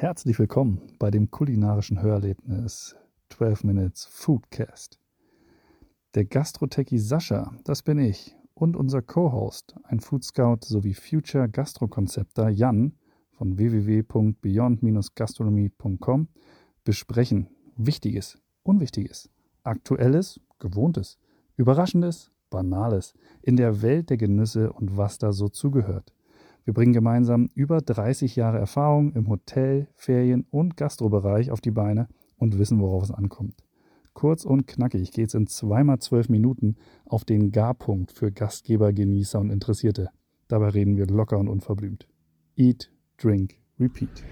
Herzlich willkommen bei dem kulinarischen Hörerlebnis 12 Minutes Foodcast. Der Gastrotechie Sascha, das bin ich, und unser Co-Host, ein Food Scout sowie Future Gastrokonzepter Jan von www.beyond-gastronomie.com besprechen Wichtiges, Unwichtiges, Aktuelles, Gewohntes, Überraschendes, Banales in der Welt der Genüsse und was da so zugehört. Wir bringen gemeinsam über 30 Jahre Erfahrung im Hotel-, Ferien- und Gastrobereich auf die Beine und wissen, worauf es ankommt. Kurz und knackig geht es in zweimal zwölf Minuten auf den Garpunkt für Gastgeber, Genießer und Interessierte. Dabei reden wir locker und unverblümt. Eat, drink, repeat.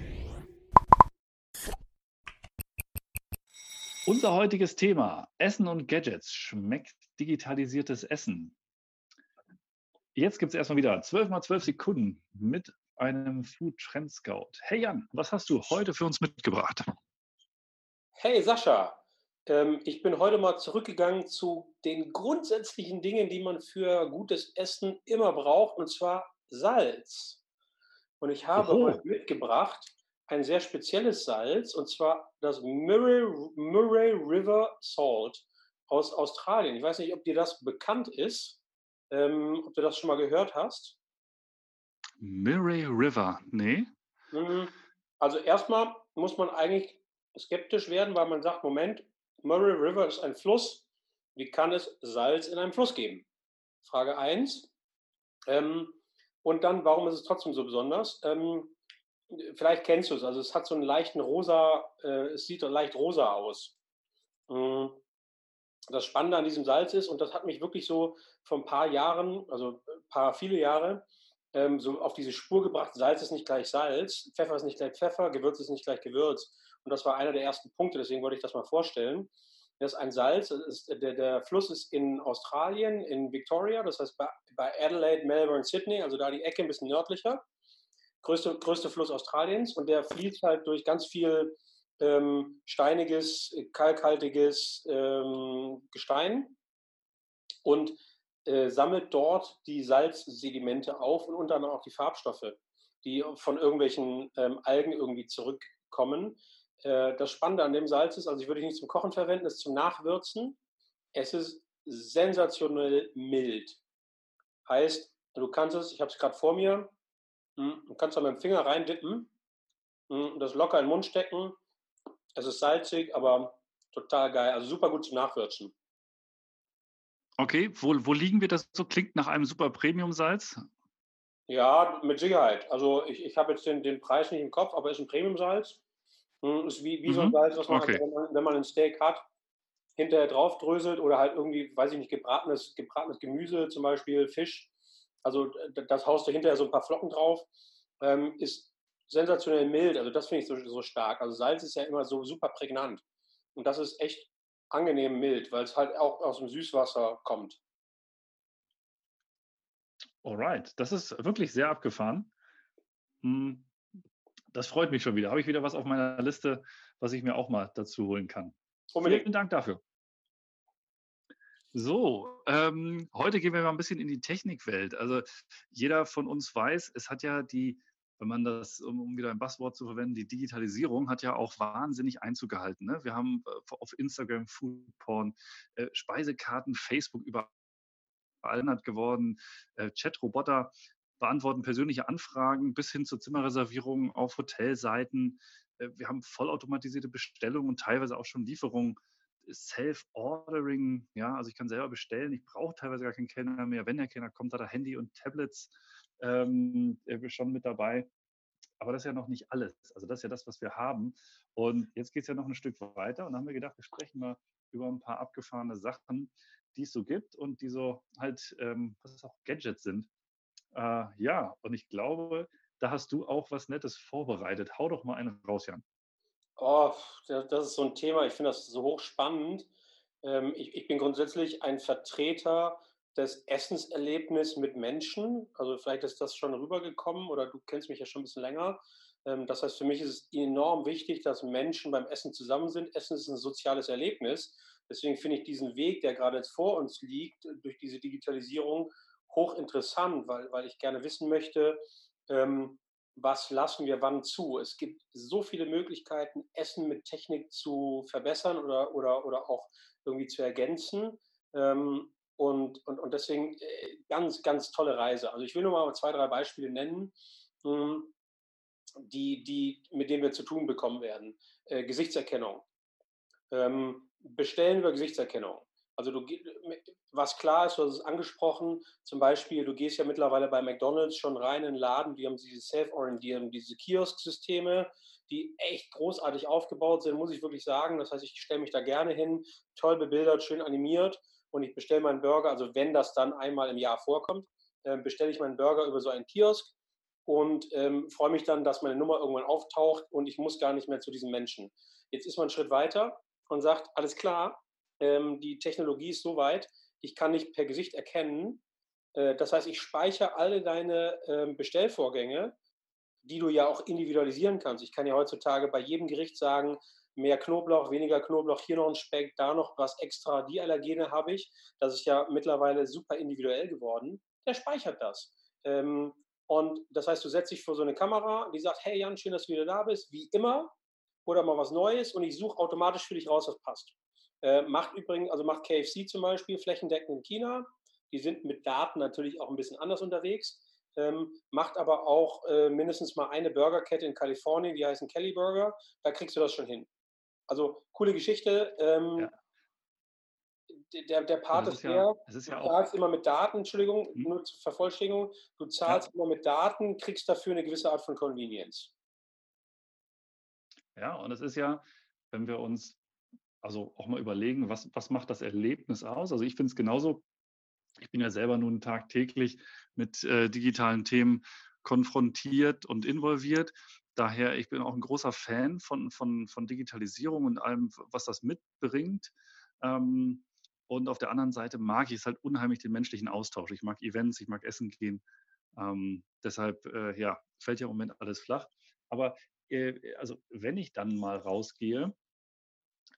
Unser heutiges Thema: Essen und Gadgets. Schmeckt digitalisiertes Essen? Jetzt gibt es erstmal wieder 12 mal 12 Sekunden mit einem Food Trend Scout. Hey Jan, was hast du heute für uns mitgebracht? Hey Sascha, ähm, ich bin heute mal zurückgegangen zu den grundsätzlichen Dingen, die man für gutes Essen immer braucht, und zwar Salz. Und ich habe Oho. heute mitgebracht ein sehr spezielles Salz, und zwar das Murray, Murray River Salt aus Australien. Ich weiß nicht, ob dir das bekannt ist, ähm, ob du das schon mal gehört hast. Murray River. Nee? Mhm. Also erstmal muss man eigentlich skeptisch werden, weil man sagt, Moment, Murray River ist ein Fluss. Wie kann es Salz in einem Fluss geben? Frage 1. Ähm, und dann, warum ist es trotzdem so besonders? Ähm, vielleicht kennst du es. Also es hat so einen leichten rosa, äh, es sieht leicht rosa aus. Mm. Das Spannende an diesem Salz ist, und das hat mich wirklich so vor ein paar Jahren, also ein paar, viele Jahre, ähm, so auf diese Spur gebracht, Salz ist nicht gleich Salz, Pfeffer ist nicht gleich Pfeffer, Gewürz ist nicht gleich Gewürz. Und das war einer der ersten Punkte, deswegen wollte ich das mal vorstellen. Das ist ein Salz, ist, der, der Fluss ist in Australien, in Victoria, das heißt bei, bei Adelaide, Melbourne, Sydney, also da die Ecke ein bisschen nördlicher. Größte, größte Fluss Australiens und der fließt halt durch ganz viel ähm, steiniges, kalkhaltiges ähm, Gestein und äh, sammelt dort die Salzsedimente auf und unter anderem auch die Farbstoffe, die von irgendwelchen ähm, Algen irgendwie zurückkommen. Äh, das Spannende an dem Salz ist, also ich würde es nicht zum Kochen verwenden, es ist zum Nachwürzen. Es ist sensationell mild. Heißt, du kannst es, ich habe es gerade vor mir, hm, du kannst da mit dem Finger reindippen hm, und das locker in den Mund stecken. Es ist salzig, aber total geil. Also super gut zum Nachwürzen. Okay, wo, wo liegen wir das so? Klingt nach einem super Premium-Salz. Ja, mit Sicherheit. Also ich, ich habe jetzt den, den Preis nicht im Kopf, aber es ist ein Premium-Salz. Hm, Ist wie, wie so ein Mhm. Salz, was man, Okay. halt, wenn, man, wenn man ein Steak hat, hinterher draufdröselt oder halt irgendwie, weiß ich nicht, gebratenes, gebratenes Gemüse, zum Beispiel Fisch. Also das haust du hinterher so ein paar Flocken drauf. Ähm, ist sensationell mild. Also das finde ich so, so stark. Also Salz ist ja immer so super prägnant. Und das ist echt angenehm mild, weil es halt auch aus dem Süßwasser kommt. Alright, das ist wirklich sehr abgefahren. Hm, Das freut mich schon wieder. Habe ich wieder was auf meiner Liste, was ich mir auch mal dazu holen kann. Unbedingt. Vielen Dank dafür. So, ähm, heute gehen wir mal ein bisschen in die Technikwelt. Also jeder von uns weiß, es hat ja die, wenn man das, um, wieder ein Passwort zu verwenden, die Digitalisierung hat ja auch wahnsinnig Einzug gehalten. Ne? Wir haben äh, auf Instagram Foodporn, äh, Speisekarten, Facebook überall hat geworden, äh, Chatroboter beantworten persönliche Anfragen bis hin zur Zimmerreservierung auf Hotelseiten. Äh, wir haben vollautomatisierte Bestellungen und teilweise auch schon Lieferungen. Self-Ordering, ja, also ich kann selber bestellen, ich brauche teilweise gar keinen Kellner mehr. Wenn der Kellner kommt, hat er Handy und Tablets ähm, äh, schon mit dabei. Aber das ist ja noch nicht alles. Also das ist ja das, was wir haben. Und jetzt geht es ja noch ein Stück weiter und dann haben wir gedacht, wir sprechen mal über ein paar abgefahrene Sachen, die es so gibt und die so halt, ähm, was auch Gadgets sind. Äh, ja, und ich glaube, da hast du auch was Nettes vorbereitet. Hau doch mal einen raus, Jan. Oh, das ist so ein Thema, ich finde das so hochspannend. Ähm, ich, ich bin grundsätzlich ein Vertreter des Essenserlebnisses mit Menschen. Also vielleicht ist das schon rübergekommen oder du kennst mich ja schon ein bisschen länger. Ähm, das heißt, für mich ist es enorm wichtig, dass Menschen beim Essen zusammen sind. Essen ist ein soziales Erlebnis. Deswegen finde ich diesen Weg, der gerade jetzt vor uns liegt, durch diese Digitalisierung hochinteressant, weil, weil ich gerne wissen möchte, ähm, was lassen wir wann zu. Es gibt so viele Möglichkeiten, Essen mit Technik zu verbessern oder, oder, oder auch irgendwie zu ergänzen. Ähm, und, und, und deswegen äh, ganz, ganz tolle Reise. Also ich will nur mal zwei, drei Beispiele nennen, hm, die, die, mit denen wir zu tun bekommen werden. Äh, Gesichtserkennung. Ähm, bestellen über Gesichtserkennung. Also du, was klar ist, du hast es angesprochen, zum Beispiel, du gehst ja mittlerweile bei McDonalds schon rein in den Laden, die haben diese Self-Orientieren, diese Kiosk-Systeme, die echt großartig aufgebaut sind, muss ich wirklich sagen. Das heißt, ich stelle mich da gerne hin, toll bebildert, schön animiert und ich bestelle meinen Burger, also wenn das dann einmal im Jahr vorkommt, äh, bestelle ich meinen Burger über so einen Kiosk und ähm, freue mich dann, dass meine Nummer irgendwann auftaucht und ich muss gar nicht mehr zu diesen Menschen. Jetzt ist man einen Schritt weiter und sagt, alles klar, ähm, die Technologie ist so weit, ich kann nicht per Gesicht erkennen. Äh, das heißt, ich speichere alle deine äh, Bestellvorgänge, die du ja auch individualisieren kannst. Ich kann ja heutzutage bei jedem Gericht sagen, mehr Knoblauch, weniger Knoblauch, hier noch ein Speck, da noch was extra, die Allergene habe ich. Das ist ja mittlerweile super individuell geworden. Der speichert das. Ähm, und das heißt, du setzt dich vor so eine Kamera, die sagt, hey Jan, schön, dass du wieder da bist, wie immer, oder mal was Neues und ich suche automatisch für dich raus, was passt. Äh, macht übrigens, also macht KFC zum Beispiel flächendeckend in China. Die sind mit Daten natürlich auch ein bisschen anders unterwegs. Ähm, macht aber auch äh, mindestens mal eine Burgerkette in Kalifornien, die heißen Kelly Burger. Da kriegst du das schon hin. Also coole Geschichte. Ähm, ja. Der, der Part ist, ist ja, ist ja du zahlst immer mit Daten, Entschuldigung, hm. nur zur Vervollständigung, du zahlst ja. immer mit Daten, kriegst dafür eine gewisse Art von Convenience. Ja, und es ist ja, wenn wir uns also auch mal überlegen, was, was macht das Erlebnis aus? Also ich finde es genauso, ich bin ja selber nun tagtäglich mit äh, digitalen Themen konfrontiert und involviert. Daher, ich bin auch ein großer Fan von, von, von Digitalisierung und allem, was das mitbringt. Ähm, und auf der anderen Seite mag ich es halt unheimlich den menschlichen Austausch. Ich mag Events, ich mag Essen gehen. Ähm, deshalb, äh, ja, fällt ja im Moment alles flach. Aber äh, also wenn ich dann mal rausgehe,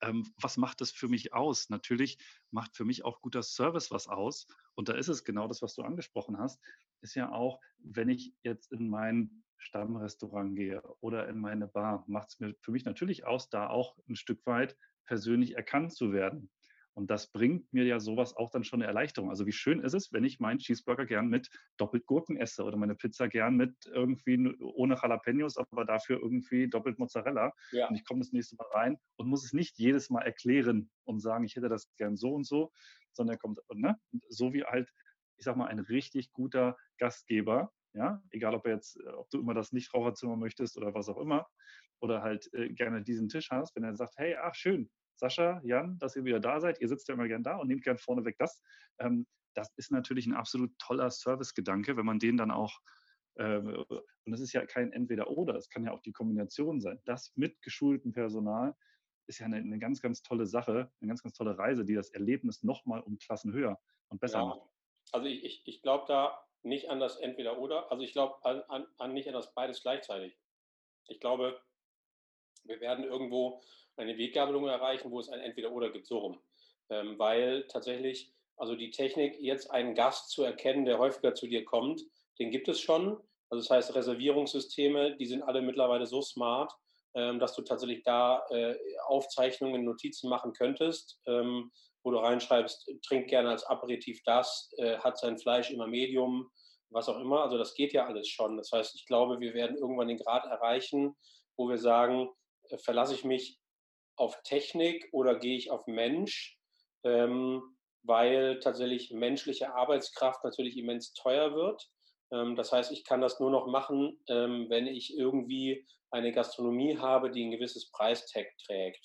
ähm, was macht das für mich aus? Natürlich macht für mich auch guter Service was aus. Und da ist es genau das, was du angesprochen hast, ist ja auch, wenn ich jetzt in mein Stammrestaurant gehe oder in meine Bar, macht es mir für mich natürlich aus, da auch ein Stück weit persönlich erkannt zu werden. Und das bringt mir ja sowas auch dann schon eine Erleichterung. Also wie schön ist es, wenn ich meinen Cheeseburger gern mit doppelt Gurken esse oder meine Pizza gern mit irgendwie ohne Jalapenos, aber dafür irgendwie doppelt Mozzarella. Ja. Und ich komme das nächste Mal rein und muss es nicht jedes Mal erklären und sagen, ich hätte das gern so und so, sondern er kommt, ne? so wie halt, ich sag mal, ein richtig guter Gastgeber, ja, egal ob er jetzt, ob du immer das Nichtraucherzimmer möchtest oder was auch immer, oder halt äh, gerne diesen Tisch hast, wenn er sagt, hey, ach schön, Sascha, Jan, dass ihr wieder da seid. Ihr sitzt ja immer gern da und nehmt gern vorneweg das. Ähm, das ist natürlich ein absolut toller Servicegedanke, wenn man den dann auch äh, und das ist ja kein Entweder-Oder, es kann ja auch die Kombination sein. Das mit geschultem Personal ist ja eine, eine, ganz, ganz tolle Sache, eine ganz, ganz tolle Reise, die das Erlebnis nochmal um Klassen höher und besser ja. macht. Also ich, ich, ich glaube da nicht an das Entweder-Oder, also ich glaube an, an, an nicht an das beides gleichzeitig. Ich glaube, wir werden irgendwo eine Weggabelung erreichen, wo es ein Entweder-Oder gibt, so rum. Ähm, weil tatsächlich, also die Technik, jetzt einen Gast zu erkennen, der häufiger zu dir kommt, den gibt es schon. Also das heißt, Reservierungssysteme, die sind alle mittlerweile so smart, ähm, dass du tatsächlich da äh, Aufzeichnungen, Notizen machen könntest, ähm, wo du reinschreibst, trink gerne als Aperitif das, äh, hat sein Fleisch immer Medium, was auch immer. Also das geht ja alles schon. Das heißt, ich glaube, wir werden irgendwann den Grad erreichen, wo wir sagen, verlasse ich mich auf Technik oder gehe ich auf Mensch, ähm, weil tatsächlich menschliche Arbeitskraft natürlich immens teuer wird. Ähm, das heißt, ich kann das nur noch machen, ähm, wenn ich irgendwie eine Gastronomie habe, die ein gewisses Preistag trägt.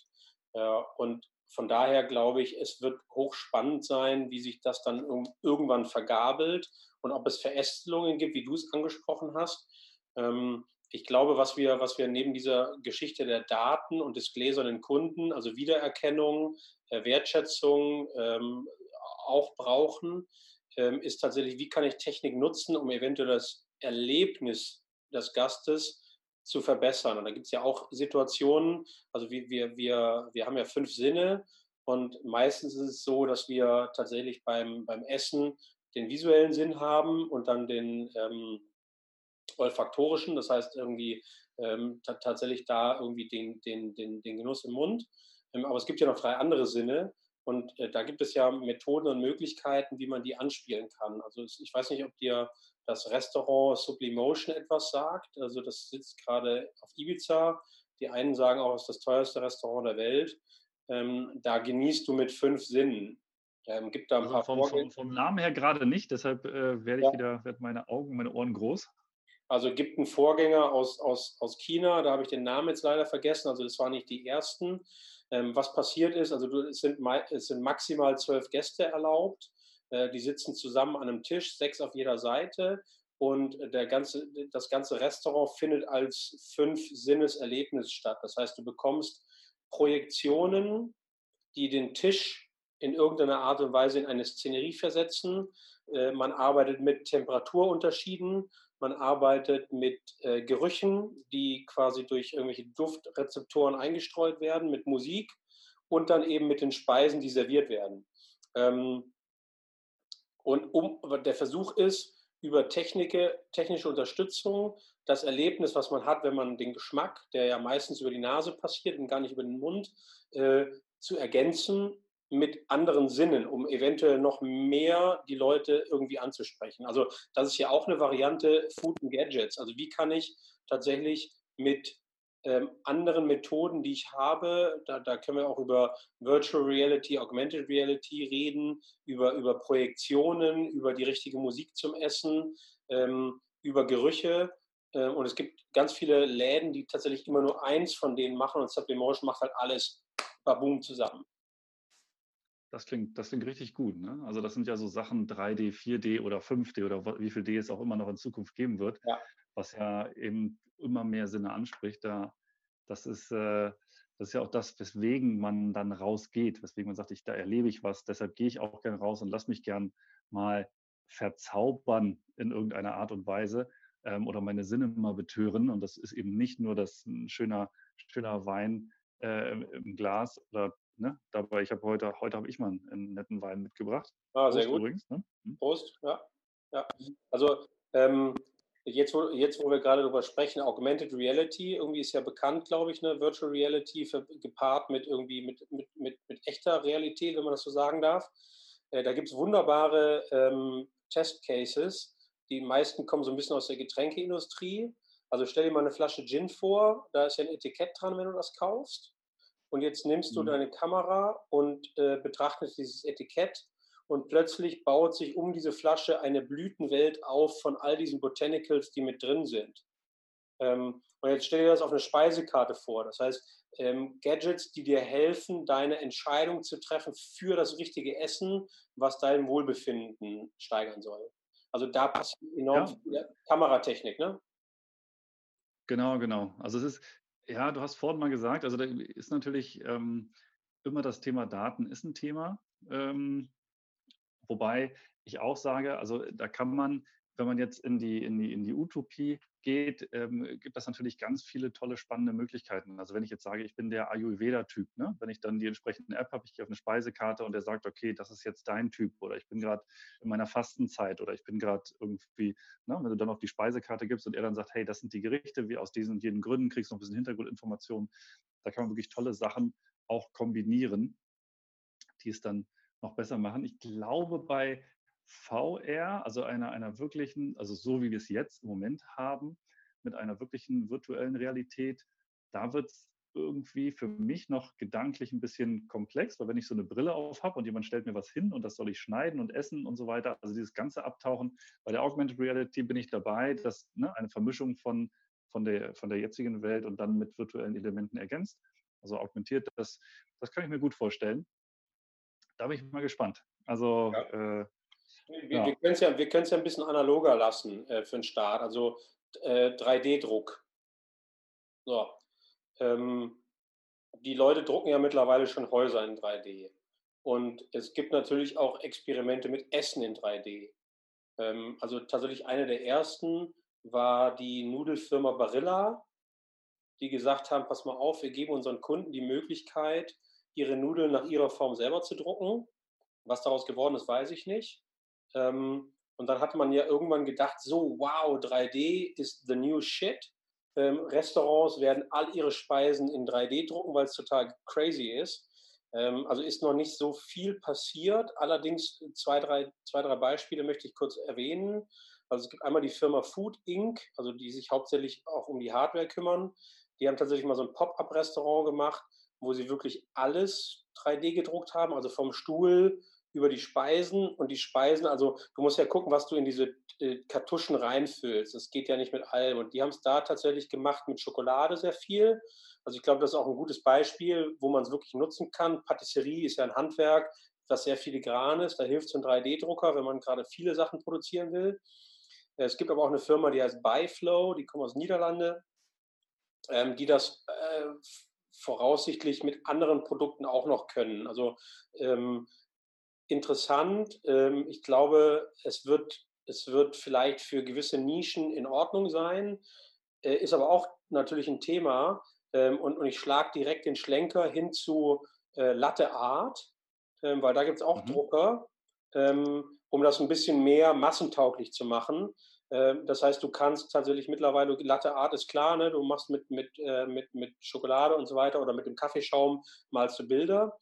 Äh, und von daher glaube ich, es wird hochspannend sein, wie sich das dann irgendwann vergabelt und ob es Verästelungen gibt, wie du es angesprochen hast. Ähm, ich glaube, was wir, was wir neben dieser Geschichte der Daten und des gläsernen Kunden, also Wiedererkennung, äh, Wertschätzung ähm, auch brauchen, ähm, ist tatsächlich, wie kann ich Technik nutzen, um eventuell das Erlebnis des Gastes zu verbessern. Und da gibt es ja auch Situationen, also wir, wir, wir, wir haben ja fünf Sinne und meistens ist es so, dass wir tatsächlich beim, beim Essen den visuellen Sinn haben und dann den, ähm, olfaktorischen, das heißt irgendwie ähm, tatsächlich da irgendwie den, den, den, den Genuss im Mund. Ähm, aber es gibt ja noch drei andere Sinne. Und äh, da gibt es ja Methoden und Möglichkeiten, wie man die anspielen kann. Also ich weiß nicht, ob dir das Restaurant Sublimotion etwas sagt. Also das sitzt gerade auf Ibiza. Die einen sagen auch, es ist das teuerste Restaurant der Welt. Ähm, da genießt du mit fünf Sinnen. Ähm, gibt da ein also paar vom, vom, vom, Namen her gerade nicht, deshalb äh, werde ich ja. wieder, werd meine Augen, meine Ohren groß. Also gibt einen Vorgänger aus, aus, aus China, da habe ich den Namen jetzt leider vergessen, also das waren nicht die ersten. Ähm, was passiert ist, also es, sind, es sind maximal zwölf Gäste erlaubt, äh, die sitzen zusammen an einem Tisch, sechs auf jeder Seite und der ganze, das ganze Restaurant findet als fünf Sinneserlebnis statt. Das heißt, du bekommst Projektionen, die den Tisch in irgendeiner Art und Weise in eine Szenerie versetzen. Äh, man arbeitet mit Temperaturunterschieden man arbeitet mit äh, Gerüchen, die quasi durch irgendwelche Duftrezeptoren eingestreut werden, mit Musik und dann eben mit den Speisen, die serviert werden. Ähm, und um, der Versuch ist, über Technike, technische Unterstützung das Erlebnis, was man hat, wenn man den Geschmack, der ja meistens über die Nase passiert und gar nicht über den Mund, äh, zu ergänzen mit anderen Sinnen, um eventuell noch mehr die Leute irgendwie anzusprechen. Also das ist ja auch eine Variante Food and Gadgets. Also wie kann ich tatsächlich mit ähm, anderen Methoden, die ich habe, da, da, können wir auch über Virtual Reality, Augmented Reality reden, über, über Projektionen, über die richtige Musik zum Essen, ähm, über Gerüche. Äh, und es gibt ganz viele Läden, die tatsächlich immer nur eins von denen machen und Sublimotion macht halt alles baboom zusammen. Das klingt, das klingt richtig gut. Ne? Also das sind ja so Sachen 3D, 4D oder 5D oder wie viel D es auch immer noch in Zukunft geben wird, ja. was ja eben immer mehr Sinne anspricht. Da, das, ist, äh, das ist ja auch das, weswegen man dann rausgeht, weswegen man sagt, ich, da erlebe ich was, deshalb gehe ich auch gern raus und lass mich gern mal verzaubern in irgendeiner Art und Weise ähm, oder meine Sinne mal betören. Und das ist eben nicht nur das ein schöner, schöner Wein äh, im Glas oder Ne? Dabei, ich habe heute, heute habe ich mal einen, netten Wein mitgebracht. Ah, sehr Prost gut. Übrigens, ne? hm? Prost, ja. ja. Also ähm, jetzt, wo, jetzt, wo wir gerade darüber sprechen, Augmented Reality, irgendwie ist ja bekannt, glaube ich, ne? Virtual Reality für, gepaart mit irgendwie mit, mit, mit, mit echter Realität, wenn man das so sagen darf. Äh, da gibt es wunderbare ähm, Testcases. Die meisten kommen so ein bisschen aus der Getränkeindustrie. Also stell dir mal eine Flasche Gin vor, da ist ja ein Etikett dran, wenn du das kaufst. Und jetzt nimmst du mhm. deine Kamera und äh, betrachtest dieses Etikett und plötzlich baut sich um diese Flasche eine Blütenwelt auf von all diesen Botanicals, die mit drin sind. Ähm, und jetzt stell dir das auf eine Speisekarte vor. Das heißt, ähm, Gadgets, die dir helfen, deine Entscheidung zu treffen für das richtige Essen, was dein Wohlbefinden steigern soll. Also da passiert enorm ja. viel Kameratechnik, ne? Genau, genau. Also es ist, ja, du hast vorhin mal gesagt, also da ist natürlich ähm, immer das Thema Daten ist ein Thema. Ähm, wobei ich auch sage, also da kann man, wenn man jetzt in die, in die, in die Utopie geht, ähm, gibt das natürlich ganz viele tolle, spannende Möglichkeiten. Also wenn ich jetzt sage, ich bin der Ayurveda-Typ, ne? wenn ich dann die entsprechende App habe, ich gehe auf eine Speisekarte und der sagt, okay, das ist jetzt dein Typ oder ich bin gerade in meiner Fastenzeit oder ich bin gerade irgendwie, ne? wenn du dann auf die Speisekarte gibst und er dann sagt, hey, das sind die Gerichte, wie aus diesen und jenen Gründen, kriegst du noch ein bisschen Hintergrundinformationen. Da kann man wirklich tolle Sachen auch kombinieren, die es dann noch besser machen. Ich glaube, bei VR, also einer, einer wirklichen, also so wie wir es jetzt im Moment haben, mit einer wirklichen virtuellen Realität, da wird es irgendwie für mich noch gedanklich ein bisschen komplex, weil wenn ich so eine Brille auf habe und jemand stellt mir was hin und das soll ich schneiden und essen und so weiter, also dieses ganze Abtauchen, bei der Augmented Reality bin ich dabei, dass ne, eine Vermischung von, von, der, von der jetzigen Welt und dann mit virtuellen Elementen ergänzt, also augmentiert, das, das kann ich mir gut vorstellen. Da bin ich mal gespannt. Also ja. äh, wir, ja. wir können es ja, ja ein bisschen analoger lassen äh, für den Start. Also äh, 3D-Druck. So. Ähm, die Leute drucken ja mittlerweile schon Häuser in 3D. Und es gibt natürlich auch Experimente mit Essen in 3D. Ähm, also tatsächlich eine der ersten war die Nudelfirma Barilla, die gesagt haben, pass mal auf, wir geben unseren Kunden die Möglichkeit, ihre Nudeln nach ihrer Form selber zu drucken. Was daraus geworden ist, weiß ich nicht. Ähm, Und dann hatte man ja irgendwann gedacht, so, wow, 3D ist the new shit. Ähm, Restaurants werden all ihre Speisen in 3D drucken, weil es total crazy ist. Ähm, also ist noch nicht so viel passiert. Allerdings zwei drei, zwei, drei Beispiele möchte ich kurz erwähnen. Also es gibt einmal die Firma Food Inc., also die sich hauptsächlich auch um die Hardware kümmern. Die haben tatsächlich mal so ein Pop-up-Restaurant gemacht, wo sie wirklich alles 3D gedruckt haben, also vom Stuhl über die Speisen und die Speisen, also du musst ja gucken, was du in diese äh, Kartuschen reinfüllst. Das geht ja nicht mit allem. Und die haben es da tatsächlich gemacht mit Schokolade sehr viel. Also ich glaube, das ist auch ein gutes Beispiel, wo man es wirklich nutzen kann. Patisserie ist ja ein Handwerk, das sehr filigran ist. Da hilft so ein 3D-Drucker, wenn man gerade viele Sachen produzieren will. Es gibt aber auch eine Firma, die heißt Byflow, die kommt aus Niederlande, ähm, die das äh, voraussichtlich mit anderen Produkten auch noch können. Also ähm, interessant. Ähm, ich glaube, es wird, es wird vielleicht für gewisse Nischen in Ordnung sein, äh, ist aber auch natürlich ein Thema. Ähm, und, und ich schlage direkt den Schlenker hin zu äh, Latte Art, ähm, weil da gibt es auch mhm. Drucker, ähm, um das ein bisschen mehr massentauglich zu machen. Ähm, das heißt, du kannst tatsächlich mittlerweile, Latte Art ist klar, ne? du machst mit, mit, äh, mit, mit Schokolade und so weiter oder mit dem Kaffeeschaum malst du Bilder.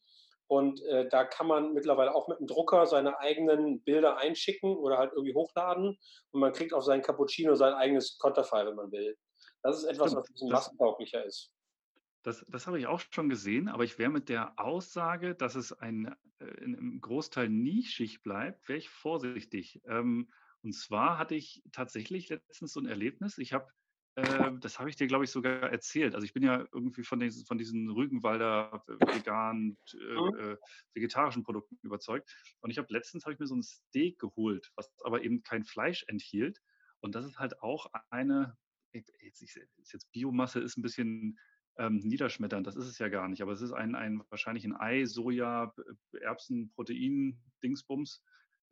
Und äh, da kann man mittlerweile auch mit dem Drucker seine eigenen Bilder einschicken oder halt irgendwie hochladen. Und man kriegt auf seinen Cappuccino sein eigenes Konterfei, wenn man will. Das ist etwas, Stimmt. was ein bisschen massentauglicher ist. Das, das habe ich auch schon gesehen, aber ich wäre mit der Aussage, dass es ein, äh, im Großteil nischig bleibt, wäre ich vorsichtig. Ähm, und zwar hatte ich tatsächlich letztens so ein Erlebnis. Ich habe äh, das habe ich dir, glaube ich, sogar erzählt. Also ich bin ja irgendwie von, den, von diesen Rügenwalder äh, vegan, mhm. äh, vegetarischen Produkten überzeugt. Und ich habe letztens habe ich mir so ein Steak geholt, was aber eben kein Fleisch enthielt. Und das ist halt auch eine, jetzt, jetzt Biomasse ist ein bisschen ähm, niederschmetternd, das ist es ja gar nicht, aber es ist ein, ein wahrscheinlich ein Ei, Soja, Erbsen, Protein, Dingsbums,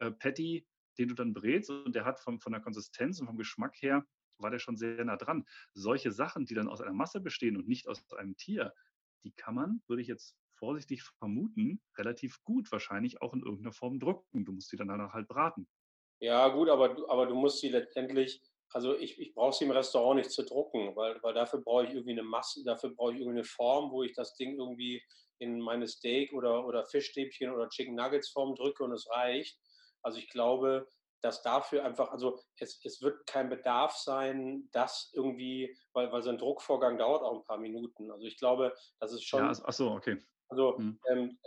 äh, Patty, den du dann brätst und der hat vom, von der Konsistenz und vom Geschmack her war der schon sehr nah dran. Solche Sachen, die dann aus einer Masse bestehen und nicht aus einem Tier, die kann man, würde ich jetzt vorsichtig vermuten, relativ gut wahrscheinlich auch in irgendeiner Form drucken. Du musst sie dann danach halt braten. Ja, gut, aber, aber du musst sie letztendlich, also ich, ich brauche sie im Restaurant nicht zu drucken, weil, weil dafür brauche ich irgendwie eine Masse, dafür brauche ich irgendwie eine Form, wo ich das Ding irgendwie in meine Steak oder, oder Fischstäbchen oder Chicken Nuggets Form drücke und es reicht. Also ich glaube, dass dafür einfach, also es, es wird kein Bedarf sein, das irgendwie, weil, weil so ein Druckvorgang dauert auch ein paar Minuten. Also ich glaube, das ist schon. Ja, ach so, okay. Also hm. ähm,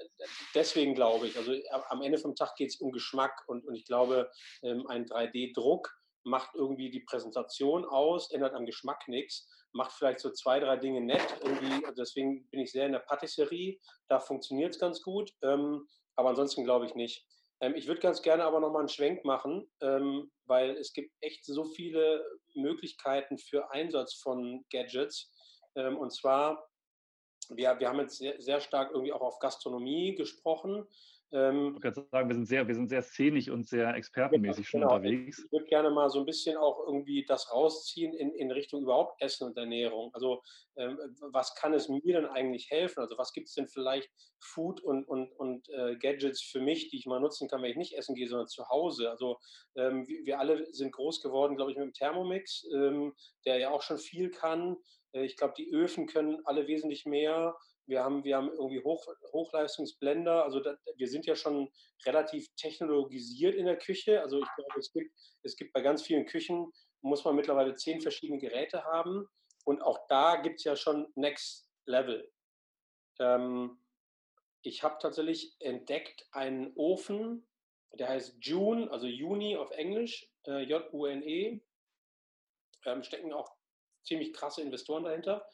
deswegen glaube ich, also am Ende vom Tag geht es um Geschmack und, und ich glaube, ähm, ein 3D-Druck macht irgendwie die Präsentation aus, ändert am Geschmack nichts, macht vielleicht so zwei, drei Dinge nett. Irgendwie, also deswegen bin ich sehr in der Patisserie, da funktioniert es ganz gut, ähm, aber ansonsten glaube ich nicht. Ähm, ich würde ganz gerne aber nochmal einen Schwenk machen, ähm, weil es gibt echt so viele Möglichkeiten für Einsatz von Gadgets. Ähm, und zwar, wir, wir haben jetzt sehr, sehr stark irgendwie auch auf Gastronomie gesprochen. Ähm, ich kann sagen, wir sind sehr, wir sind sehr szenisch und sehr expertenmäßig schon genau. unterwegs. Ich würde gerne mal so ein bisschen auch irgendwie das rausziehen in, in Richtung überhaupt Essen und Ernährung. Also ähm, was kann es mir denn eigentlich helfen? Also was gibt es denn vielleicht Food und, und, und äh, Gadgets für mich, die ich mal nutzen kann, wenn ich nicht essen gehe, sondern zu Hause? Also ähm, wir, wir, alle sind groß geworden, glaube ich, mit dem Thermomix, ähm, der ja auch schon viel kann. Äh, ich glaube, die Öfen können alle wesentlich mehr. Wir haben, wir haben irgendwie Hoch, Hochleistungsblender. Also da, wir sind ja schon relativ technologisiert in der Küche. Also ich glaube, es gibt, es gibt bei ganz vielen Küchen, muss man mittlerweile zehn verschiedene Geräte haben. Und auch da gibt es ja schon Next Level. Ähm, ich habe tatsächlich entdeckt einen Ofen, der heißt June, also Juni auf Englisch, äh, J-U-N-E. Ähm, stecken auch ziemlich krasse Investoren dahinter.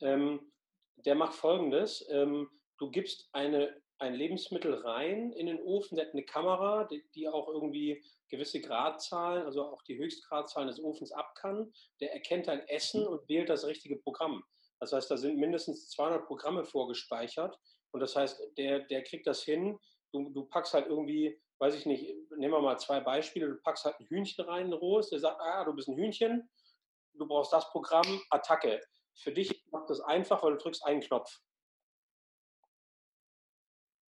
Ähm, der macht folgendes: ähm, Du gibst eine, ein Lebensmittel rein in den Ofen, der hat eine Kamera, die, die auch irgendwie gewisse Gradzahlen, also auch die Höchstgradzahlen des Ofens ab kann. Der erkennt dein Essen und wählt das richtige Programm. Das heißt, da sind mindestens 200 Programme vorgespeichert. Und das heißt, der, der kriegt das hin. Du, du packst halt irgendwie, weiß ich nicht, nehmen wir mal zwei Beispiele. Du packst halt ein Hühnchen rein, ein rohes. Der sagt, ah, du bist ein Hühnchen. Du brauchst das Programm, Attacke. Für dich macht das einfach, weil du drückst einen Knopf.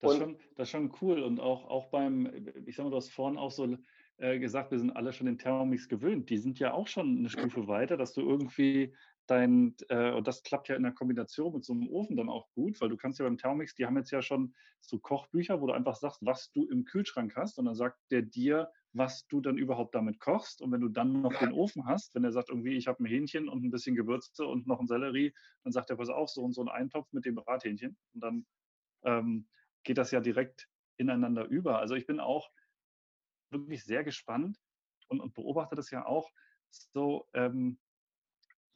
Das ist, schon, das ist schon cool. Und auch, auch beim, ich sag mal, du hast vorhin auch so äh, gesagt, wir sind alle schon den Thermomix gewöhnt. Die sind ja auch schon eine Stufe weiter, dass du irgendwie dein, äh, und das klappt ja in der Kombination mit so einem Ofen dann auch gut, weil du kannst ja beim Thermomix, die haben jetzt ja schon so Kochbücher, wo du einfach sagst, was du im Kühlschrank hast und dann sagt der dir, was du dann überhaupt damit kochst. Und wenn du dann noch den Ofen hast, wenn er sagt irgendwie, ich habe ein Hähnchen und ein bisschen Gewürze und noch ein Sellerie, dann sagt er, pass auf, so und so ein Eintopf mit dem Brathähnchen. Und dann ähm, geht das ja direkt ineinander über. Also ich bin auch wirklich sehr gespannt und, und beobachte das ja auch so, ähm,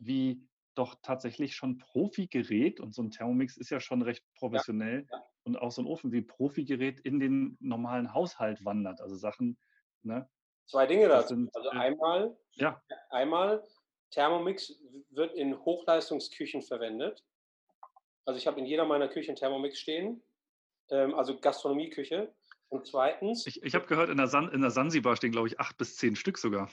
wie doch tatsächlich schon Profi-Gerät und so ein Thermomix ist ja schon recht professionell ja, ja. und auch so ein Ofen wie Profi-Gerät in den normalen Haushalt wandert. Also Sachen, ne? Zwei Dinge dazu. Sind, also äh, einmal, ja. einmal, Thermomix wird in Hochleistungsküchen verwendet. Also ich habe in jeder meiner Küchen Thermomix stehen, ähm, also Gastronomieküche. Und zweitens. Ich, ich habe gehört, in der, San, in der Sansibar stehen, glaube ich, acht bis zehn Stück sogar.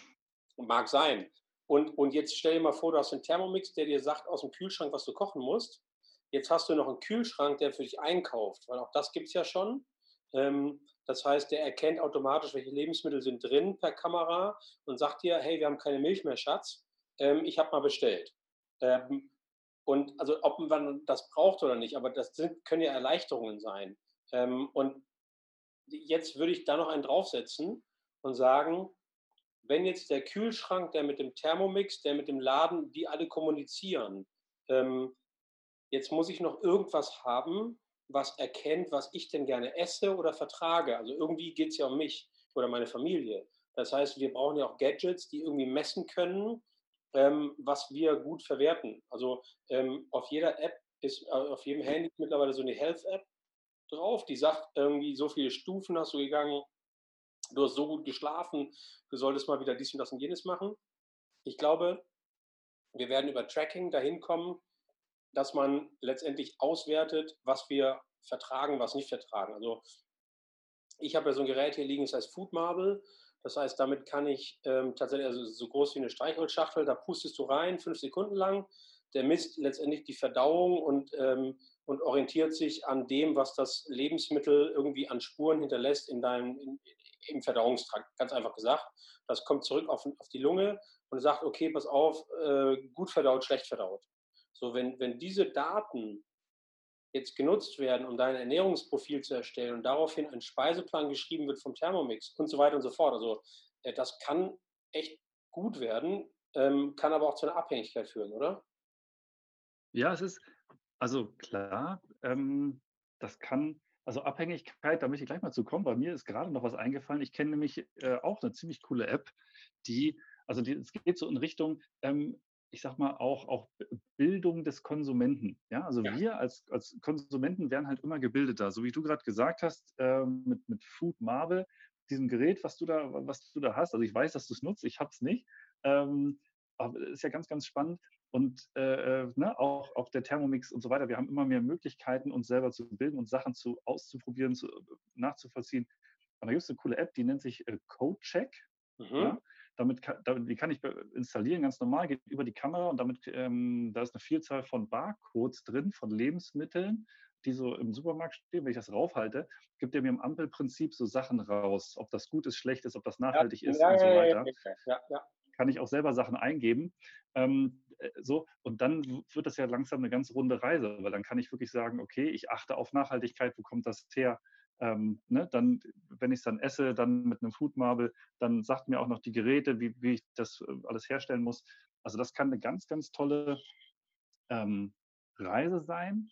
Mag sein. Und, und jetzt stell dir mal vor, du hast einen Thermomix, der dir sagt aus dem Kühlschrank, was du kochen musst. Jetzt hast du noch einen Kühlschrank, der für dich einkauft, weil auch das gibt es ja schon. Ähm, das heißt, der erkennt automatisch, welche Lebensmittel sind drin per Kamera und sagt dir, hey, wir haben keine Milch mehr, Schatz. Ähm, ich habe mal bestellt. Ähm, und also ob man das braucht oder nicht, aber das sind, können ja Erleichterungen sein. Und jetzt würde ich da noch einen draufsetzen und sagen, wenn jetzt der Kühlschrank, der mit dem Thermomix, der mit dem Laden, die alle kommunizieren, ähm, jetzt muss ich noch irgendwas haben, was erkennt, was ich denn gerne esse oder vertrage. Also irgendwie geht es ja um mich oder meine Familie. Das heißt, wir brauchen ja auch Gadgets, die irgendwie messen können, ähm, was wir gut verwerten. Also ähm, auf jeder App ist, äh, auf jedem Handy mittlerweile so eine Health-App drauf, die sagt irgendwie, so viele Stufen hast du gegangen, du hast so gut geschlafen, du solltest mal wieder dies und das und jenes machen. Ich glaube, wir werden über Tracking dahin kommen, dass man letztendlich auswertet, was wir vertragen, was nicht vertragen. Also ich habe ja so ein Gerät hier liegen, das heißt Food Marble. Das heißt, damit kann ich ähm, tatsächlich, also so groß wie eine Streichholzschachtel, da pustest du rein, fünf Sekunden lang. Der misst letztendlich die Verdauung und, ähm, und orientiert sich an dem, was das Lebensmittel irgendwie an Spuren hinterlässt in deinem, in, im Verdauungstrakt, ganz einfach gesagt. Das kommt zurück auf, auf die Lunge und sagt, okay, pass auf, äh, gut verdaut, schlecht verdaut. So, wenn, wenn diese Daten jetzt genutzt werden, um dein Ernährungsprofil zu erstellen und daraufhin ein Speiseplan geschrieben wird vom Thermomix und so weiter und so fort. Also äh, das kann echt gut werden, ähm, kann aber auch zu einer Abhängigkeit führen, oder? Ja, es ist, also klar, ähm, das kann also Abhängigkeit, da möchte ich gleich mal zu kommen. Bei mir ist gerade noch was eingefallen. Ich kenne nämlich äh, auch eine ziemlich coole App, die, also die, es geht so in Richtung, ähm, ich sag mal, auch, auch Bildung des Konsumenten. Ja, also ja. wir als, als Konsumenten werden halt immer gebildeter. So wie du gerade gesagt hast, äh, mit, mit Food Marble, diesem Gerät, was du da, was du da hast. Also ich weiß, dass du es nutzt, ich habe es nicht. Ähm, aber ist ja ganz, ganz spannend. Und äh, äh, ne, auch, auch der Thermomix und so weiter. Wir haben immer mehr Möglichkeiten, uns selber zu bilden und Sachen zu, auszuprobieren, zu, nachzuvollziehen. Und da gibt es eine coole App, die nennt sich äh, CodeCheck. Mhm. Ja? Damit, kann, damit, die kann ich installieren, ganz normal, geht über die Kamera und damit, ähm, da ist eine Vielzahl von Barcodes drin, von Lebensmitteln, die so im Supermarkt stehen. Wenn ich das raufhalte, gibt er mir im Ampelprinzip so Sachen raus, ob das gut ist, schlecht ist, ob das nachhaltig ja, ist ja, und so weiter. Ja, kann ich auch selber Sachen eingeben. Ähm, äh, so, und dann wird das ja langsam eine ganz runde Reise, weil dann kann ich wirklich sagen, okay, ich achte auf Nachhaltigkeit, wo kommt das her? Ähm, ne, dann, wenn ich es dann esse, dann mit einem Food Marble, dann sagt mir auch noch die Geräte, wie, wie ich das äh, alles herstellen muss. Also das kann eine ganz, ganz tolle ähm, Reise sein.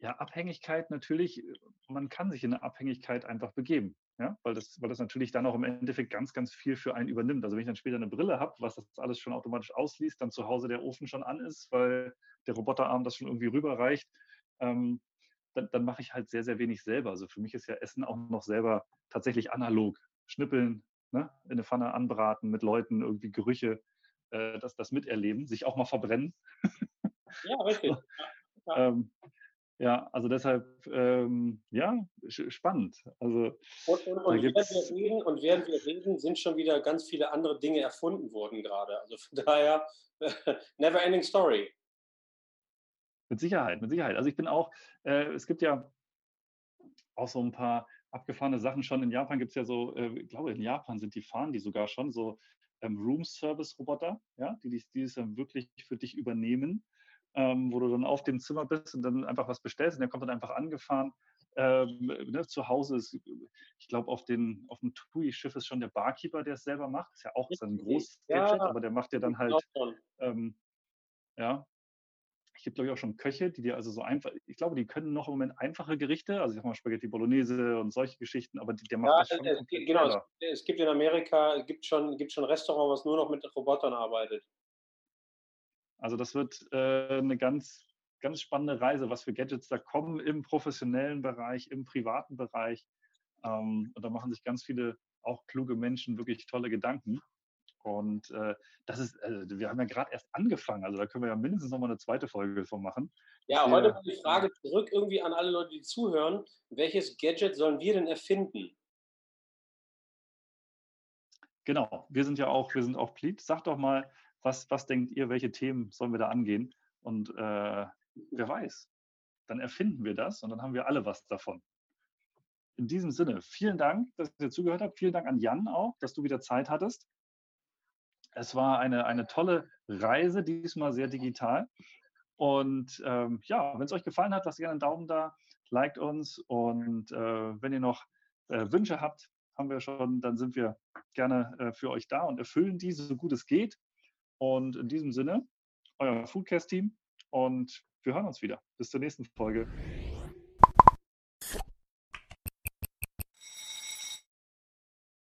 Ja, Abhängigkeit natürlich, man kann sich in eine Abhängigkeit einfach begeben. Ja, weil das, weil das natürlich dann auch im Endeffekt ganz, ganz viel für einen übernimmt. Also wenn ich dann später eine Brille habe, was das alles schon automatisch ausliest, dann zu Hause der Ofen schon an ist, weil der Roboterarm das schon irgendwie rüberreicht, ähm, dann, dann mache ich halt sehr, sehr wenig selber. Also für mich ist ja Essen auch noch selber tatsächlich analog. Schnippeln, ne? in eine Pfanne anbraten, mit Leuten irgendwie Gerüche, äh, das, das miterleben, sich auch mal verbrennen. Ja, richtig. Ja. ähm, ja, also deshalb, ähm, ja, spannend. Also, und, und, und, während wir reden, und während wir reden, sind schon wieder ganz viele andere Dinge erfunden worden gerade. Also von daher, never ending story. Mit Sicherheit, mit Sicherheit. Also ich bin auch, äh, es gibt ja auch so ein paar abgefahrene Sachen schon. In Japan gibt es ja so, äh, ich glaube, in Japan sind die fahren die sogar schon so ähm, Room-Service-Roboter, ja, die, die, die es dann wirklich für dich übernehmen, ähm, wo du dann auf dem Zimmer bist und dann einfach was bestellst und der kommt dann einfach angefahren. Ähm, ne, zu Hause ist, ich glaube, auf, auf dem TUI-Schiff ist schon der Barkeeper, der es selber macht. Ist ja auch so ein großes Gadget, aber der macht dir dann halt, ähm, ja, ich gibt, glaube ich, auch schon Köche, die dir also so einfach, ich glaube, die können noch im Moment einfache Gerichte, also ich sag mal Spaghetti Bolognese und solche Geschichten, aber die, der macht ja, das schon es, Genau, es, es, gibt in Amerika, es gibt schon, gibt schon Restaurant, was nur noch mit Robotern arbeitet. Also das wird äh, eine ganz, ganz spannende Reise, was für Gadgets da kommen im professionellen Bereich, im privaten Bereich. Ähm, und da machen sich ganz viele auch kluge Menschen wirklich tolle Gedanken. Und äh, das ist, also wir haben ja gerade erst angefangen, also da können wir ja mindestens noch mal eine zweite Folge von machen. Ja, heute die Frage zurück irgendwie an alle Leute, die zuhören. Welches Gadget sollen wir denn erfinden? Genau, wir sind ja auch, wir sind auch Pleat. Sag doch mal, was, was denkt ihr, welche Themen sollen wir da angehen? Und äh, wer weiß, dann erfinden wir das und dann haben wir alle was davon. In diesem Sinne, vielen Dank, dass ihr zugehört habt. Vielen Dank an Jan auch, dass du wieder Zeit hattest. Es war eine, eine tolle Reise, diesmal sehr digital. Und ähm, ja, wenn es euch gefallen hat, lasst gerne einen Daumen da, liked uns und äh, wenn ihr noch äh, Wünsche habt, haben wir schon, dann sind wir gerne äh, für euch da und erfüllen diese so gut es geht. Und in diesem Sinne, euer Foodcast-Team und wir hören uns wieder. Bis zur nächsten Folge.